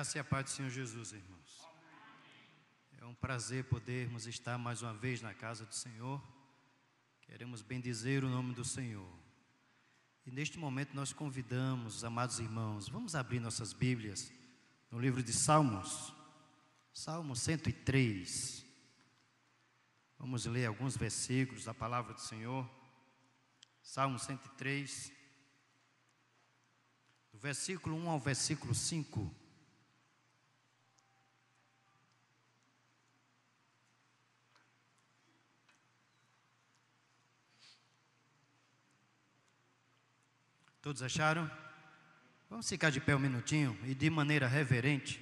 graça e a paz do Senhor Jesus, irmãos. É um prazer podermos estar mais uma vez na casa do Senhor. Queremos bendizer o nome do Senhor. E neste momento nós convidamos os amados irmãos, vamos abrir nossas Bíblias no livro de Salmos, Salmo 103. Vamos ler alguns versículos da palavra do Senhor. Salmo 103, do versículo 1 ao versículo 5. Todos acharam? Vamos ficar de pé um minutinho e de maneira reverente,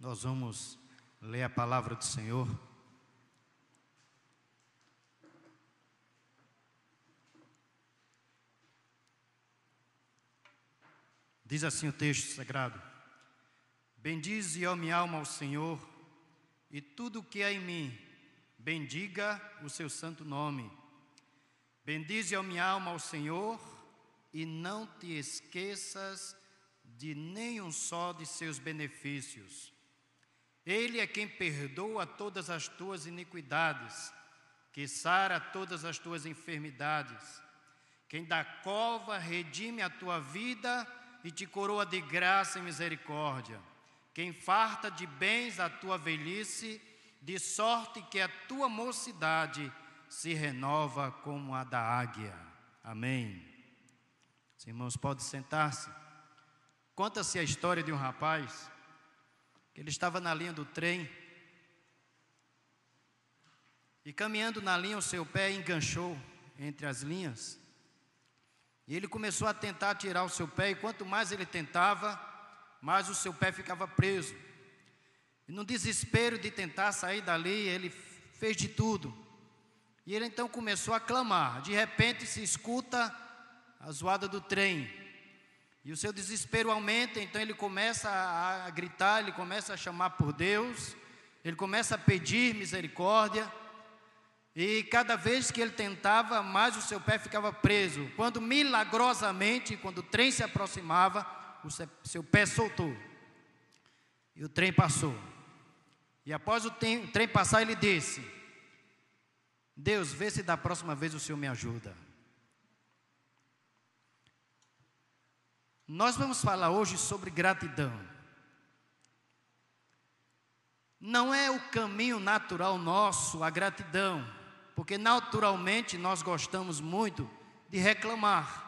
nós vamos ler a palavra do Senhor. Diz assim o texto sagrado: Bendize, ó minha alma, ao Senhor, e tudo o que há em mim, bendiga o seu santo nome. Bendize, ó minha alma, ao Senhor, e não te esqueças de nenhum só de seus benefícios. Ele é quem perdoa todas as tuas iniquidades, que sara todas as tuas enfermidades, quem da cova redime a tua vida e te coroa de graça e misericórdia, quem farta de bens a tua velhice, de sorte que a tua mocidade se renova como a da águia. Amém. Os irmãos podem sentar-se. Conta-se a história de um rapaz que ele estava na linha do trem e caminhando na linha o seu pé enganchou entre as linhas. E ele começou a tentar tirar o seu pé e quanto mais ele tentava, mais o seu pé ficava preso. E no desespero de tentar sair dali, ele fez de tudo. E ele então começou a clamar. De repente se escuta a zoada do trem. E o seu desespero aumenta, então ele começa a, gritar, ele começa a chamar por Deus, ele começa a pedir misericórdia. E cada vez que ele tentava, mais o seu pé ficava preso. Quando milagrosamente, quando o trem se aproximava, o seu pé soltou. E o trem passou. E após o trem passar, ele disse: Deus, vê se da próxima vez o Senhor me ajuda. Nós vamos falar hoje sobre gratidão. Não é o caminho natural nosso a gratidão, porque naturalmente nós gostamos muito de reclamar.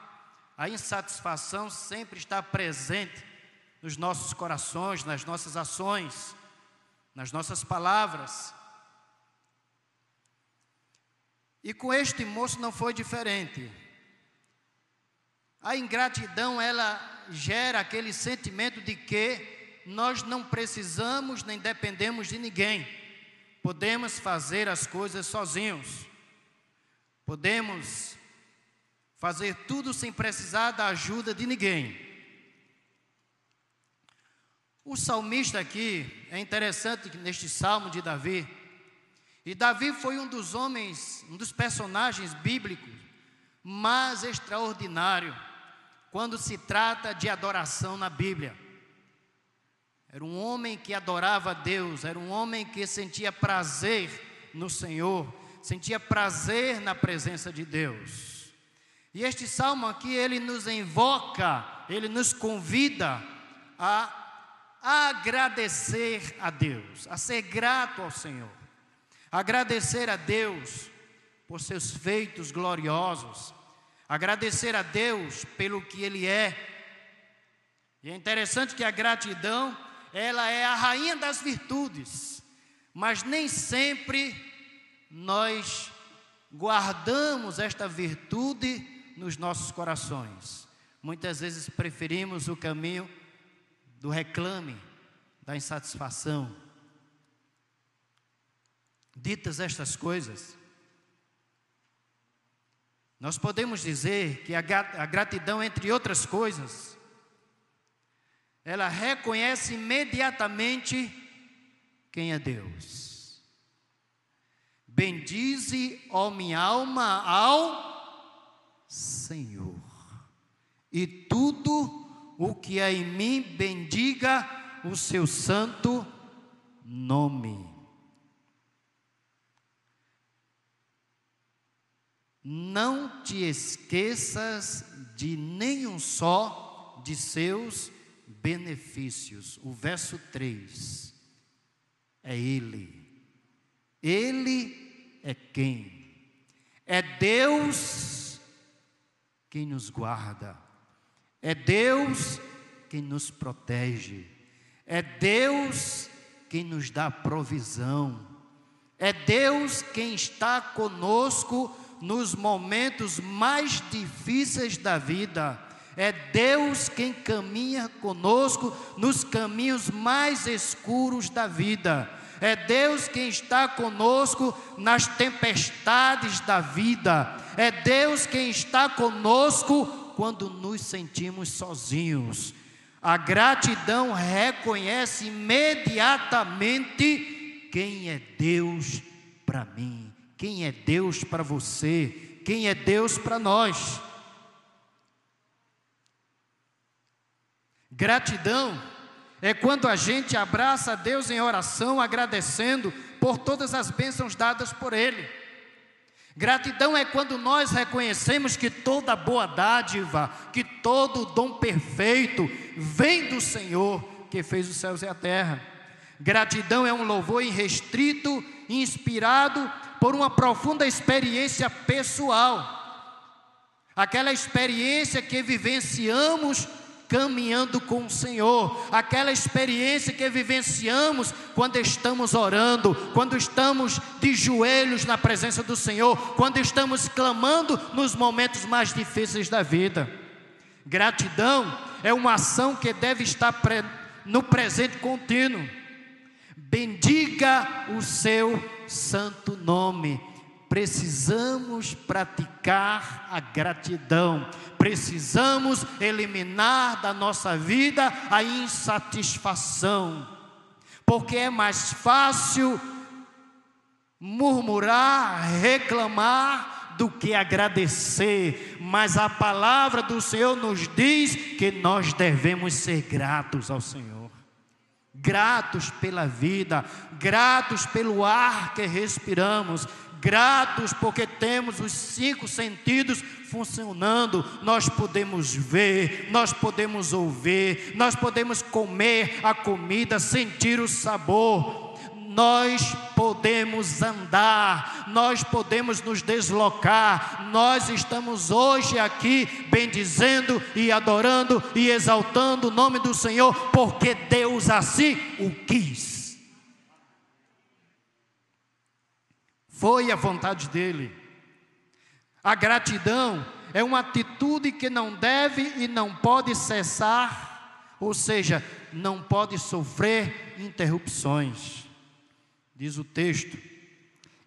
A insatisfação sempre está presente nos nossos corações, nas nossas ações, nas nossas palavras. E com este moço não foi diferente. A ingratidão, ela gera aquele sentimento de que nós não precisamos nem dependemos de ninguém. Podemos fazer as coisas sozinhos. Podemos fazer tudo sem precisar da ajuda de ninguém. O salmista aqui, é interessante neste salmo de Davi, e Davi foi um dos homens, um dos personagens bíblicos mais extraordinário quando se trata de adoração na Bíblia. Era um homem que adorava a Deus, era um homem que sentia prazer no Senhor, sentia prazer na presença de Deus. E este salmo aqui, ele nos invoca, ele nos convida a agradecer a Deus, a ser grato ao Senhor, agradecer a Deus por seus feitos gloriosos, agradecer a Deus pelo que Ele é. E é interessante que a gratidão, ela é a rainha das virtudes, mas nem sempre nós guardamos esta virtude nos nossos corações. Muitas vezes preferimos o caminho do reclame, da insatisfação. Ditas estas coisas, nós podemos dizer que a gratidão, entre outras coisas, ela reconhece imediatamente quem é Deus. Bendize, ó minha alma, ao Senhor, e tudo o que é em mim bendiga o seu santo nome. Não te esqueças de nenhum só de seus benefícios. O verso 3 é Ele. Ele é quem? É Deus quem nos guarda, é Deus quem nos protege, é Deus quem nos dá provisão, é Deus quem está conosco nos momentos mais difíceis da vida. É Deus quem caminha conosco nos caminhos mais escuros da vida. É Deus quem está conosco nas tempestades da vida. É Deus quem está conosco quando nos sentimos sozinhos. A gratidão reconhece imediatamente quem é Deus para mim, quem é Deus para você, quem é Deus para nós. Gratidão é quando a gente abraça a Deus em oração, agradecendo por todas as bênçãos dadas por Ele. Gratidão é quando nós reconhecemos que toda boa dádiva, que todo dom perfeito vem do Senhor que fez os céus e a terra. Gratidão é um louvor irrestrito, inspirado por uma profunda experiência pessoal. Aquela experiência que vivenciamos caminhando com o Senhor, aquela experiência que vivenciamos quando estamos orando, quando estamos de joelhos na presença do Senhor, quando estamos clamando nos momentos mais difíceis da vida. Gratidão é uma ação que deve estar no presente contínuo. Bendiga o seu santo nome. Precisamos praticar a gratidão, precisamos eliminar da nossa vida a insatisfação, porque é mais fácil murmurar, reclamar, do que agradecer, mas a palavra do Senhor nos diz que nós devemos ser gratos ao Senhor. Gratos pela vida, gratos pelo ar que respiramos, gratos porque temos os cinco sentidos funcionando. Nós podemos ver, nós podemos ouvir, nós podemos comer a comida, sentir o sabor. Nós podemos andar, nós podemos nos deslocar. Nós estamos hoje aqui bendizendo e adorando e exaltando o nome do Senhor, porque Deus assim o quis. Foi a vontade dele. A gratidão é uma atitude que não deve e não pode cessar, ou seja, não pode sofrer interrupções. Diz o texto: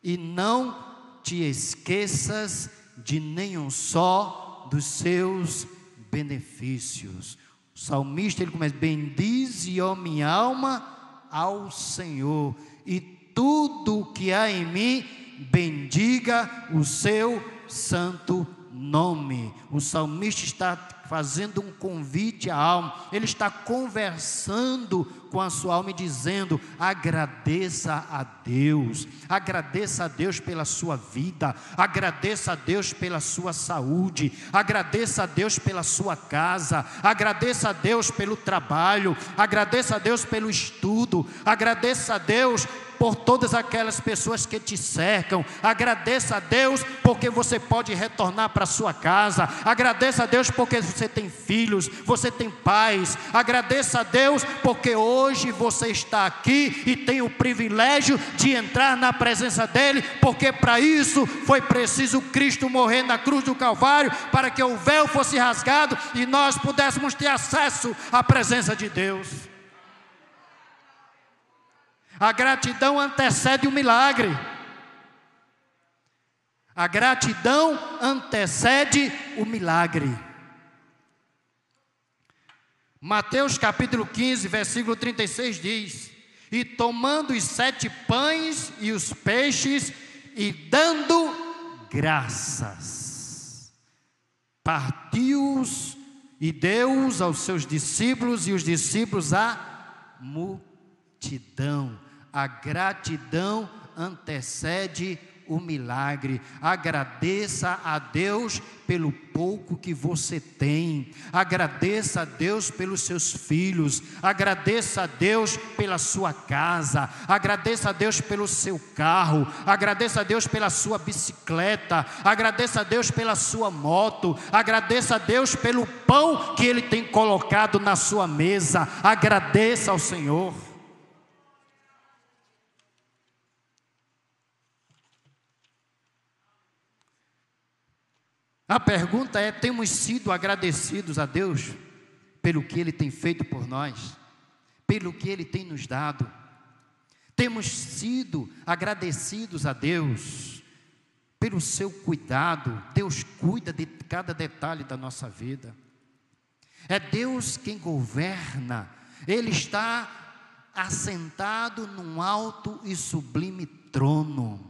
e não te esqueças de nenhum só dos seus benefícios. O salmista ele começa: bendize, ó minha alma, ao Senhor, e tudo que há em mim, bendiga o seu santo nome. O salmista está fazendo um convite à alma, ele está conversando com a sua alma e dizendo: agradeça a Deus, agradeça a Deus pela sua vida, agradeça a Deus pela sua saúde, agradeça a Deus pela sua casa, agradeça a Deus pelo trabalho, agradeça a Deus pelo estudo, agradeça a Deus por todas aquelas pessoas que te cercam. Agradeça a Deus porque você pode retornar para sua casa. Agradeça a Deus porque você tem filhos, você tem pais. Agradeça a Deus porque hoje você está aqui e tem o privilégio de entrar na presença dele, porque para isso foi preciso Cristo morrer na cruz do Calvário para que o véu fosse rasgado e nós pudéssemos ter acesso à presença de Deus. A gratidão antecede o milagre. A gratidão antecede o milagre. Mateus capítulo 15, versículo 36 diz: E tomando os sete pães e os peixes, e dando graças, partiu-os e deu-os aos seus discípulos, e os discípulos a multidão. A gratidão antecede o milagre. Agradeça a Deus pelo pouco que você tem. Agradeça a Deus pelos seus filhos. Agradeça a Deus pela sua casa. Agradeça a Deus pelo seu carro. Agradeça a Deus pela sua bicicleta. Agradeça a Deus pela sua moto. Agradeça a Deus pelo pão que Ele tem colocado na sua mesa. Agradeça ao Senhor. A pergunta é: temos sido agradecidos a Deus pelo que Ele tem feito por nós, pelo que Ele tem nos dado? Temos sido agradecidos a Deus pelo seu cuidado? Deus cuida de cada detalhe da nossa vida. É Deus quem governa, Ele está assentado num alto e sublime trono.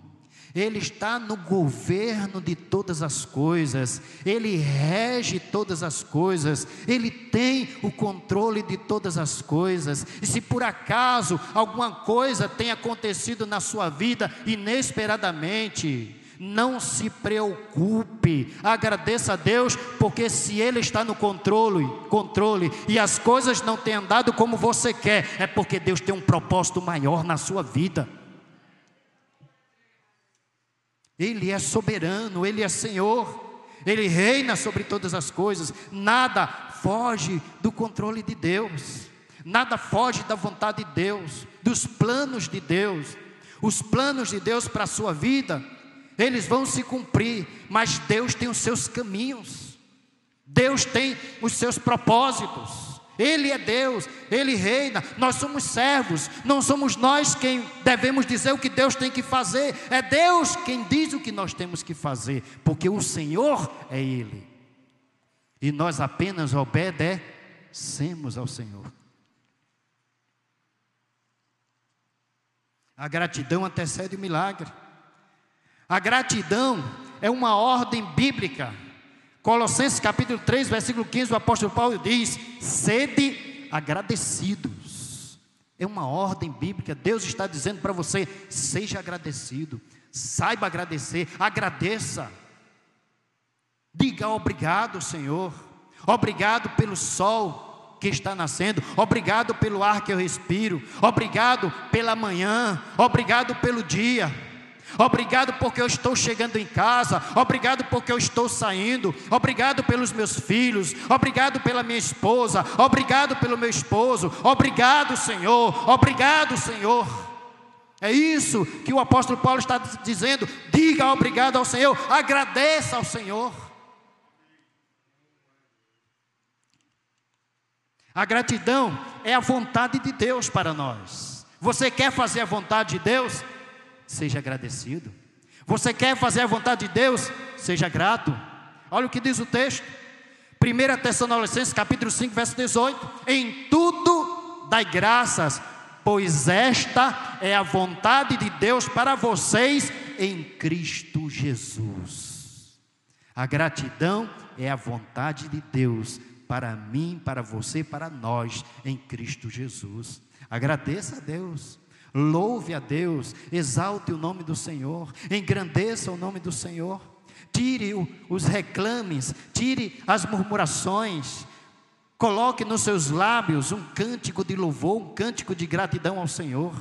Ele está no governo de todas as coisas, Ele rege todas as coisas, Ele tem o controle de todas as coisas. E se por acaso alguma coisa tem acontecido na sua vida inesperadamente, não se preocupe, agradeça a Deus, porque se Ele está no controle, controle e as coisas não têm andado como você quer, é porque Deus tem um propósito maior na sua vida. Ele é soberano, Ele é Senhor, Ele reina sobre todas as coisas, nada foge do controle de Deus, nada foge da vontade de Deus, dos planos de Deus. Os planos de Deus para a sua vida, eles vão se cumprir, mas Deus tem os seus caminhos, Deus tem os seus propósitos. Ele é Deus, Ele reina, nós somos servos, não somos nós quem devemos dizer o que Deus tem que fazer, é Deus quem diz o que nós temos que fazer, porque o Senhor é Ele, e nós apenas obedecemos ao Senhor. A gratidão antecede o milagre, a gratidão é uma ordem bíblica Colossenses capítulo 3, versículo 15, o apóstolo Paulo diz: sede agradecidos. É uma ordem bíblica. Deus está dizendo para você: seja agradecido, saiba agradecer, agradeça. Diga obrigado, Senhor. Obrigado pelo sol que está nascendo, obrigado pelo ar que eu respiro, obrigado pela manhã, obrigado pelo dia. Obrigado porque eu estou chegando em casa. Obrigado porque eu estou saindo. Obrigado pelos meus filhos. Obrigado pela minha esposa. Obrigado pelo meu esposo. Obrigado, Senhor. Obrigado, Senhor. É isso que o apóstolo Paulo está dizendo. Diga obrigado ao Senhor. Agradeça ao Senhor. A gratidão é a vontade de Deus para nós. Você quer fazer a vontade de Deus? Seja agradecido. Você quer fazer a vontade de Deus? Seja grato. Olha o que diz o texto. 1 Tessalonicenses capítulo 5, verso 18. Em tudo dai graças, pois esta é a vontade de Deus para vocês em Cristo Jesus. A gratidão é a vontade de Deus para mim, para você, para nós em Cristo Jesus. Agradeça a Deus. Louve a Deus, exalte o nome do Senhor, engrandeça o nome do Senhor, tire os reclames, tire as murmurações, coloque nos seus lábios um cântico de louvor, um cântico de gratidão ao Senhor.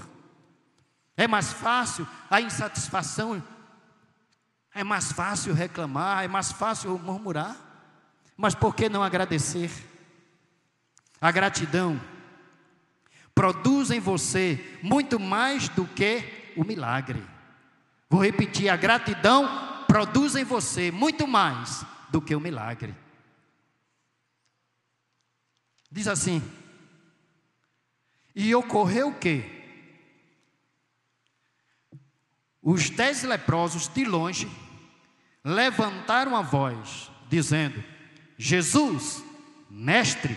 É mais fácil a insatisfação, é mais fácil reclamar, é mais fácil murmurar, mas por que não agradecer? A gratidão produz em você muito mais do que o milagre. Vou repetir: a gratidão produz em você muito mais do que o milagre. Diz assim: E ocorreu que os dez leprosos de longe levantaram a voz, dizendo: Jesus, mestre,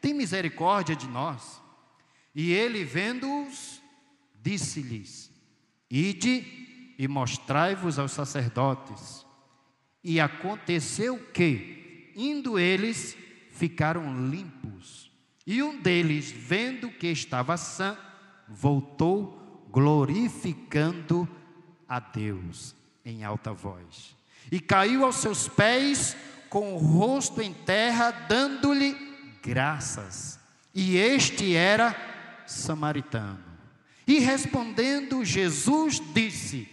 tem misericórdia de nós. E ele, vendo-os, disse-lhes: Ide e mostrai-vos aos sacerdotes. E aconteceu que, indo eles, ficaram limpos. E um deles, vendo que estava sã, voltou glorificando a Deus em alta voz. E caiu aos seus pés com o rosto em terra, dando-lhe graças. E este era samaritano. E respondendo, Jesus disse: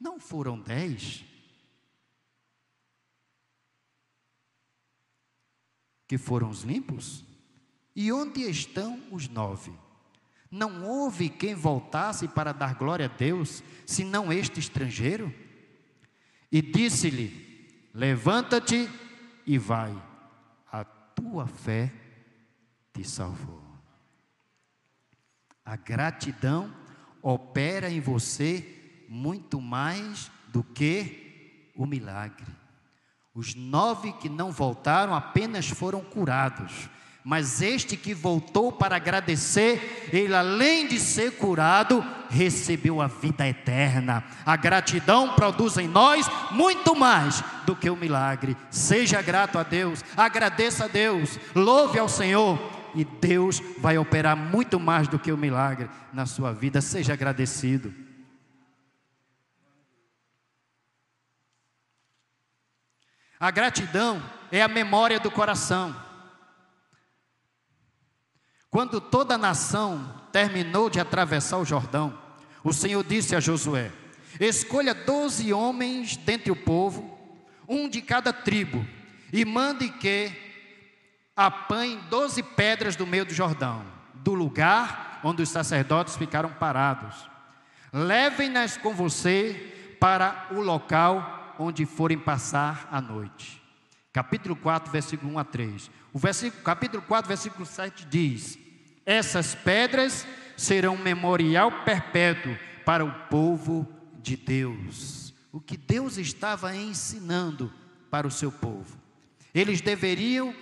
Não foram dez? Que foram os limpos? E onde estão os nove? Não houve quem voltasse para dar glória a Deus, senão este estrangeiro? E disse-lhe: Levanta-te e vai, a tua fé te salvou. A gratidão opera em você muito mais do que o milagre. Os nove que não voltaram apenas foram curados, mas este que voltou para agradecer, ele além de ser curado, recebeu a vida eterna. A gratidão produz em nós muito mais do que o milagre. Seja grato a Deus, agradeça a Deus, louve ao Senhor e Deus vai operar muito mais do que o milagre na sua vida. Seja agradecido. A gratidão é a memória do coração. Quando toda a nação terminou de atravessar o Jordão, o Senhor disse a Josué: Escolha doze homens dentre o povo, um de cada tribo, e mande que apanhem doze pedras do meio do Jordão, do lugar onde os sacerdotes ficaram parados. Levem-nas com você para o local onde forem passar a noite. Capítulo 4, versículo 1 a 3. O versículo, capítulo 4, versículo 7 diz: essas pedras serão um memorial perpétuo para o povo de Deus. O que Deus estava ensinando para o seu povo. Eles deveriam,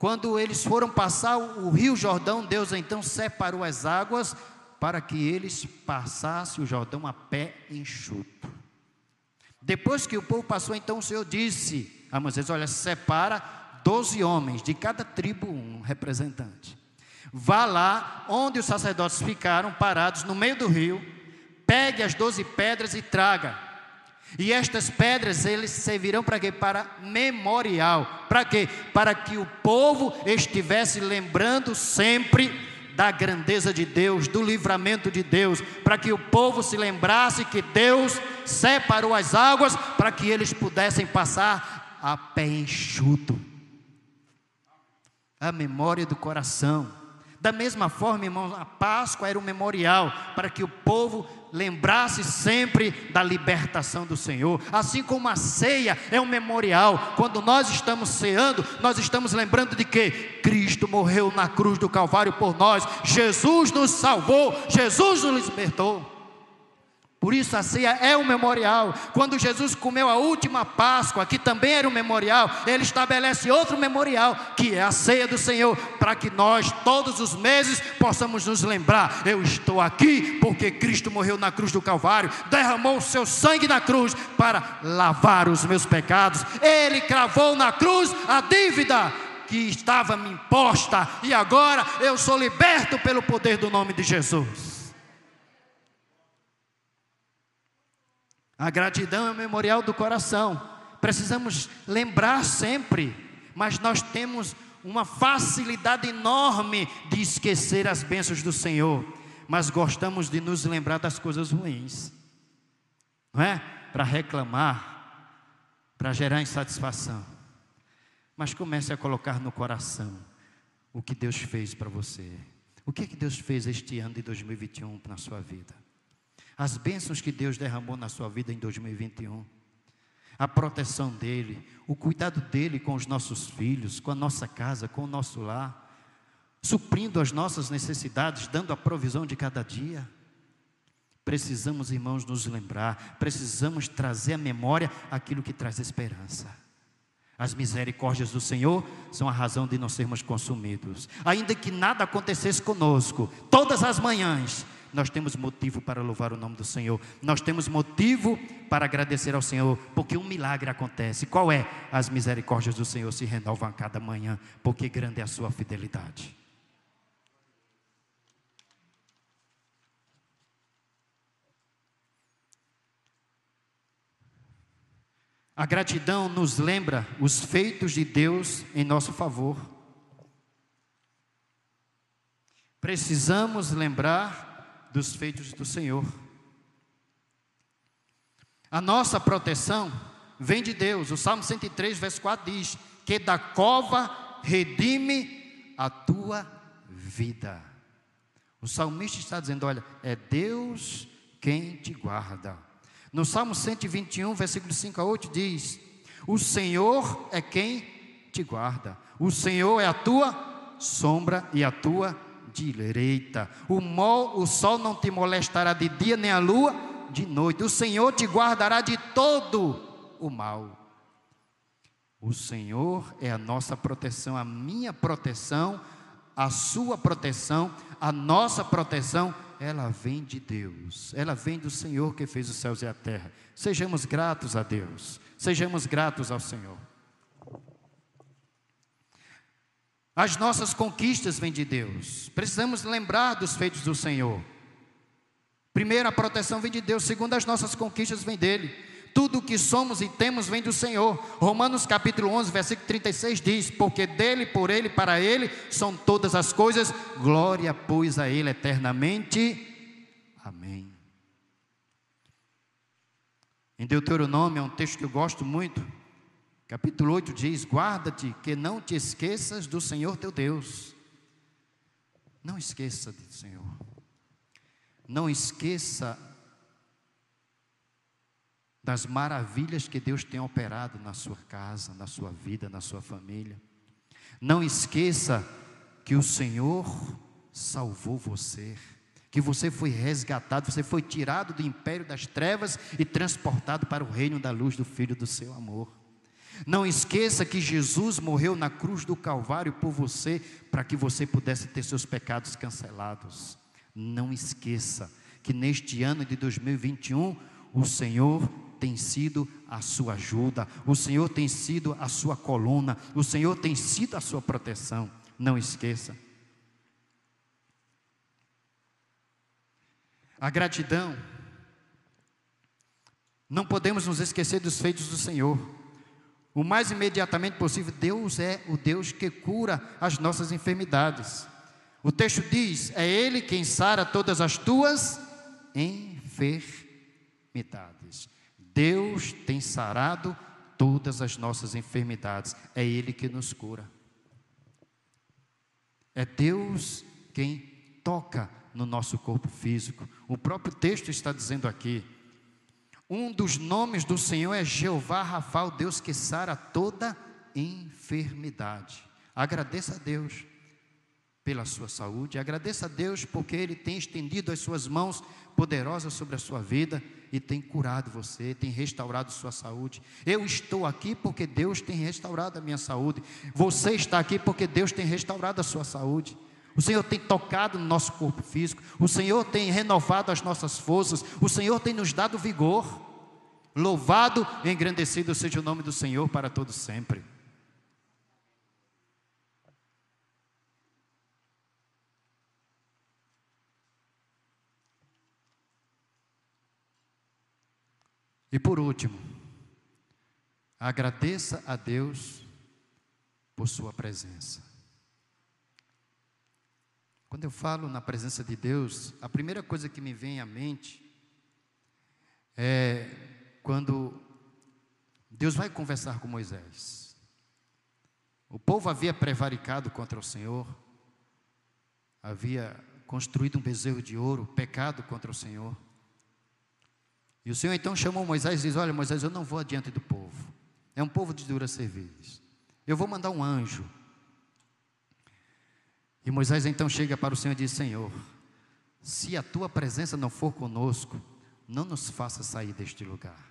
quando eles foram passar o rio Jordão, Deus então separou as águas para que eles passassem o Jordão a pé enxuto. Depois que o povo passou, então o Senhor disse a Moisés: Olha, separa doze homens, de cada tribo um representante. Vá lá onde os sacerdotes ficaram parados no meio do rio, pegue as doze pedras e traga. E estas pedras eles servirão para quê? Para memorial. Para quê? Para que o povo estivesse lembrando sempre da grandeza de Deus, do livramento de Deus, para que o povo se lembrasse que Deus separou as águas para que eles pudessem passar a pé enxuto. A memória do coração. Da mesma forma, irmãos, a Páscoa era um memorial para que o povo lembrasse sempre da libertação do Senhor. Assim como a ceia é um memorial, quando nós estamos ceando, nós estamos lembrando de que Cristo morreu na cruz do Calvário por nós, Jesus nos salvou, Jesus nos libertou. Por isso a ceia é um memorial. Quando Jesus comeu a última Páscoa, que também era um memorial, ele estabelece outro memorial, que é a ceia do Senhor, para que nós todos os meses possamos nos lembrar: eu estou aqui porque Cristo morreu na cruz do Calvário, derramou o seu sangue na cruz para lavar os meus pecados. Ele cravou na cruz a dívida que estava me imposta e agora eu sou liberto pelo poder do nome de Jesus. A gratidão é o memorial do coração. Precisamos lembrar sempre, mas nós temos uma facilidade enorme de esquecer as bênçãos do Senhor, mas gostamos de nos lembrar das coisas ruins, não é? Para reclamar, para gerar insatisfação. Mas comece a colocar no coração o que Deus fez para você. O que, que Deus fez este ano de 2021 na sua vida? As bênçãos que Deus derramou na sua vida em 2021, a proteção dEle, o cuidado dEle com os nossos filhos, com a nossa casa, com o nosso lar, suprindo as nossas necessidades, dando a provisão de cada dia. Precisamos, irmãos, nos lembrar, precisamos trazer à memória aquilo que traz esperança. As misericórdias do Senhor são a razão de não sermos consumidos. Ainda que nada acontecesse conosco, todas as manhãs, nós temos motivo para louvar o nome do Senhor, nós temos motivo para agradecer ao Senhor, porque um milagre acontece. Qual é? As misericórdias do Senhor se renovam a cada manhã, porque grande é a sua fidelidade. A gratidão nos lembra os feitos de Deus em nosso favor. Precisamos lembrar dos feitos do Senhor. A nossa proteção vem de Deus. O Salmo 103, verso 4 diz: Que da cova redime a tua vida. O salmista está dizendo: Olha, é Deus quem te guarda. No Salmo 121, versículo 5 a 8 diz: O Senhor é quem te guarda. O Senhor é a tua sombra e a tua direita. O, mol, o sol não te molestará de dia nem a lua de noite. O Senhor te guardará de todo o mal. O Senhor é a nossa proteção, a minha proteção, a sua proteção, a nossa proteção, ela vem de Deus, ela vem do Senhor que fez os céus e a terra. Sejamos gratos a Deus, sejamos gratos ao Senhor. As nossas conquistas vêm de Deus, precisamos lembrar dos feitos do Senhor. Primeiro, a proteção vem de Deus. Segundo, as nossas conquistas vêm dele. Tudo o que somos e temos vem do Senhor. Romanos capítulo 11, versículo 36 diz: Porque dele, por ele, para ele são todas as coisas, glória, pois, a ele eternamente. Amém. Em Deuteronômio, é um texto que eu gosto muito. Capítulo 8 diz: Guarda-te, que não te esqueças do Senhor teu Deus. Não esqueça do Senhor. Não esqueça das maravilhas que Deus tem operado na sua casa, na sua vida, na sua família. Não esqueça que o Senhor salvou você, que você foi resgatado, você foi tirado do império das trevas e transportado para o reino da luz do Filho do seu amor. Não esqueça que Jesus morreu na cruz do Calvário por você, para que você pudesse ter seus pecados cancelados. Não esqueça que neste ano de 2021 o Senhor tem sido a sua ajuda, o Senhor tem sido a sua coluna, o Senhor tem sido a sua proteção. Não esqueça. A gratidão, não podemos nos esquecer dos feitos do Senhor. O mais imediatamente possível, Deus é o Deus que cura as nossas enfermidades. O texto diz: É Ele quem sara todas as tuas enfermidades. Deus tem sarado todas as nossas enfermidades. É Ele que nos cura. É Deus quem toca no nosso corpo físico. O próprio texto está dizendo aqui. Um dos nomes do Senhor é Jeová Rafael, Deus que sara toda enfermidade. Agradeça a Deus pela sua saúde. Agradeça a Deus porque Ele tem estendido as suas mãos poderosas sobre a sua vida e tem curado você, tem restaurado sua saúde. Eu estou aqui porque Deus tem restaurado a minha saúde. Você está aqui porque Deus tem restaurado a sua saúde. O Senhor tem tocado no nosso corpo físico. O Senhor tem renovado as nossas forças. O Senhor tem nos dado vigor. Louvado e engrandecido seja o nome do Senhor para todos sempre. E por último, agradeça a Deus por Sua presença. Quando eu falo na presença de Deus, a primeira coisa que me vem à mente é quando Deus vai conversar com Moisés. O povo havia prevaricado contra o Senhor, havia construído um bezerro de ouro, pecado contra o Senhor. E o Senhor então chamou Moisés e diz: Olha, Moisés, eu não vou adiante do povo. É um povo de dura serviço. Eu vou mandar um anjo. E Moisés então chega para o Senhor e diz: Senhor, se a tua presença não for conosco, não nos faça sair deste lugar.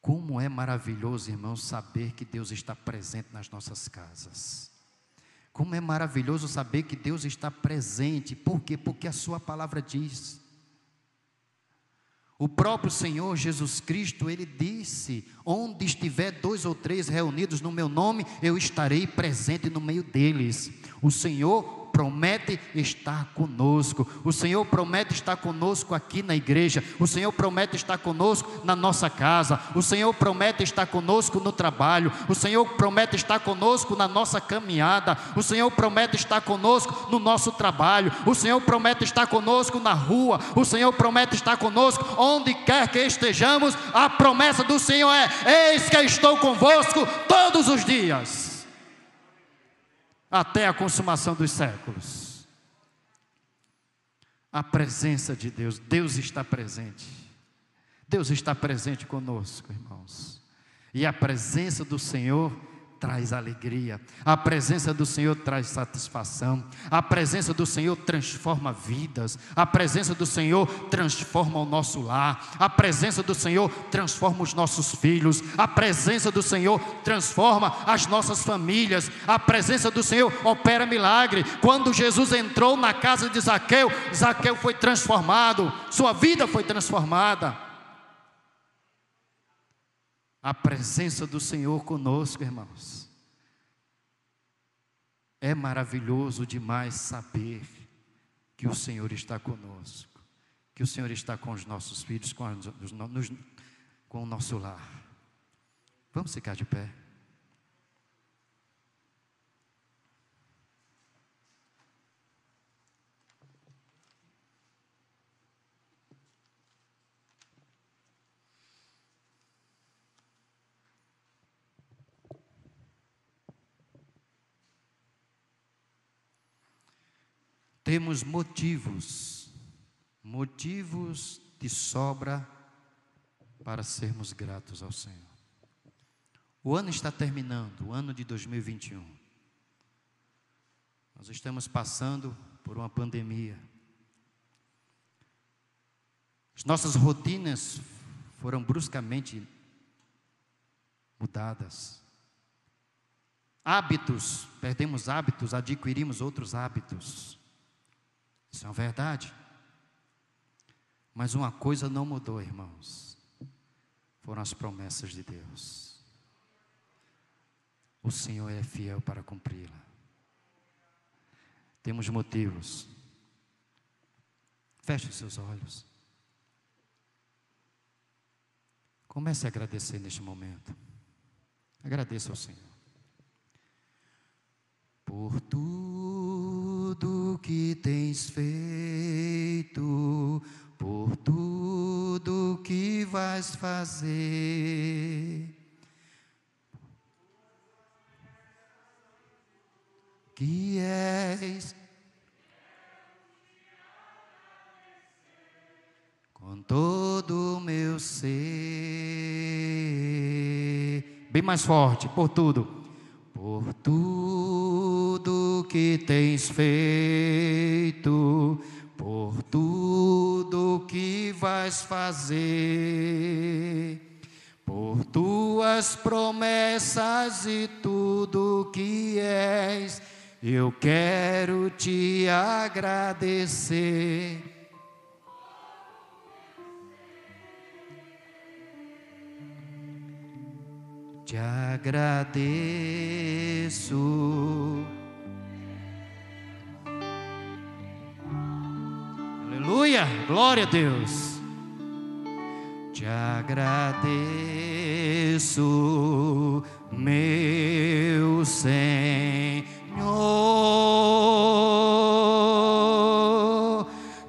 Como é maravilhoso, irmãos, saber que Deus está presente nas nossas casas. Como é maravilhoso saber que Deus está presente. Por quê? Porque a Sua palavra diz. O próprio Senhor Jesus Cristo, ele disse: Onde estiver dois ou três reunidos no meu nome, eu estarei presente no meio deles. O Senhor promete estar conosco. O Senhor promete estar conosco aqui na igreja. O Senhor promete estar conosco na nossa casa. O Senhor promete estar conosco no trabalho. O Senhor promete estar conosco na nossa caminhada. O Senhor promete estar conosco no nosso trabalho. O Senhor promete estar conosco na rua. O Senhor promete estar conosco onde quer que estejamos. A promessa do Senhor é: Eis que estou convosco todos os dias até a consumação dos séculos. A presença de Deus, Deus está presente. Deus está presente conosco, irmãos. E a presença do Senhor traz alegria, a presença do Senhor traz satisfação, a presença do Senhor transforma vidas, a presença do Senhor transforma o nosso lar, a presença do Senhor transforma os nossos filhos, a presença do Senhor transforma as nossas famílias, a presença do Senhor opera milagre. Quando Jesus entrou na casa de Zaqueu, Zaqueu foi transformado, sua vida foi transformada. A presença do Senhor conosco, irmãos. É maravilhoso demais saber que o Senhor está conosco, que o Senhor está com os nossos filhos, com, os, com o nosso lar. Vamos ficar de pé. Temos motivos, motivos de sobra para sermos gratos ao Senhor. O ano está terminando, o ano de 2021. Nós estamos passando por uma pandemia. As nossas rotinas foram bruscamente mudadas. Hábitos, perdemos hábitos, adquirimos outros hábitos. Isso é uma verdade. Mas uma coisa não mudou, irmãos. Foram as promessas de Deus. O Senhor é fiel para cumpri-la. Temos motivos. Feche os seus olhos. Comece a agradecer neste momento. Agradeça ao Senhor. Por tudo que tens feito, por tudo que vais fazer. Que és com todo o meu ser, bem mais forte, por tudo por tudo que tens feito, por tudo que vais fazer, por tuas promessas e tudo que és, eu quero te agradecer. te agradeço. Aleluia, glória a Deus. Te agradeço, meu Senhor.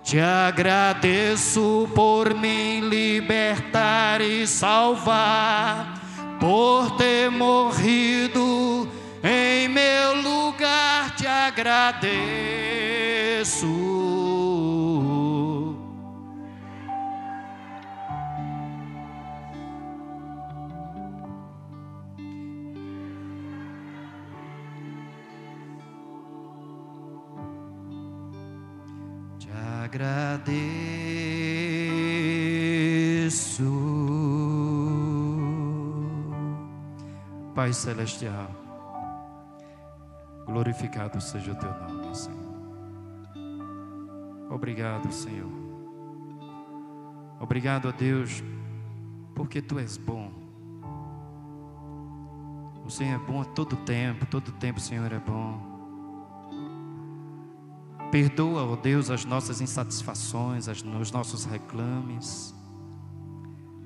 Te agradeço por me libertar e salvar por ter morrido em meu lugar, te agradeço. Agradeço. Pai Celestial, glorificado seja o teu nome, Senhor. Obrigado, Senhor. Obrigado a Deus, porque tu és bom. O Senhor é bom a todo tempo, todo tempo o Senhor é bom. Perdoa, ó Deus, as nossas insatisfações, os nossos reclames.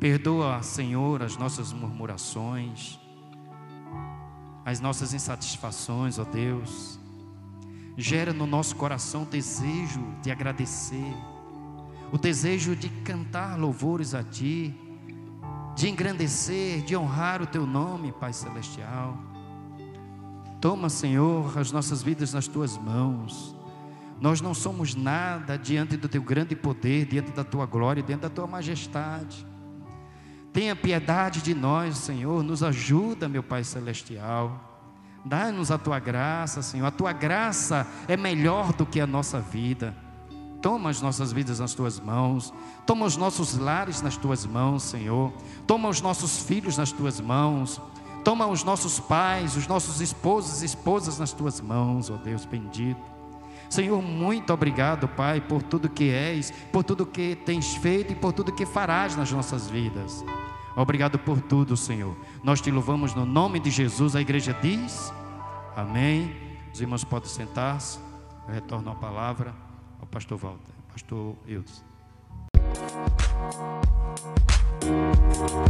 Perdoa, Senhor, as nossas murmurações, as nossas insatisfações, ó Deus. Gera no nosso coração o desejo de agradecer, o desejo de cantar louvores a Ti, de engrandecer, de honrar o Teu nome, Pai Celestial. Toma, Senhor, as nossas vidas nas Tuas mãos. Nós não somos nada diante do Teu grande poder, diante da Tua glória, diante da Tua majestade. Tenha piedade de nós, Senhor, nos ajuda, meu Pai Celestial. Dá-nos a tua graça, Senhor. A tua graça é melhor do que a nossa vida. Toma as nossas vidas nas tuas mãos. Toma os nossos lares nas tuas mãos, Senhor. Toma os nossos filhos nas tuas mãos. Toma os nossos pais, os nossos esposos e esposas nas tuas mãos, ó Deus bendito. Senhor, muito obrigado, Pai, por tudo que és, por tudo que tens feito e por tudo que farás nas nossas vidas. Obrigado por tudo, Senhor. Nós te louvamos no nome de Jesus. A igreja diz: Amém. Os irmãos podem sentar-se. Eu retorno a palavra ao pastor Walter. Pastor. Música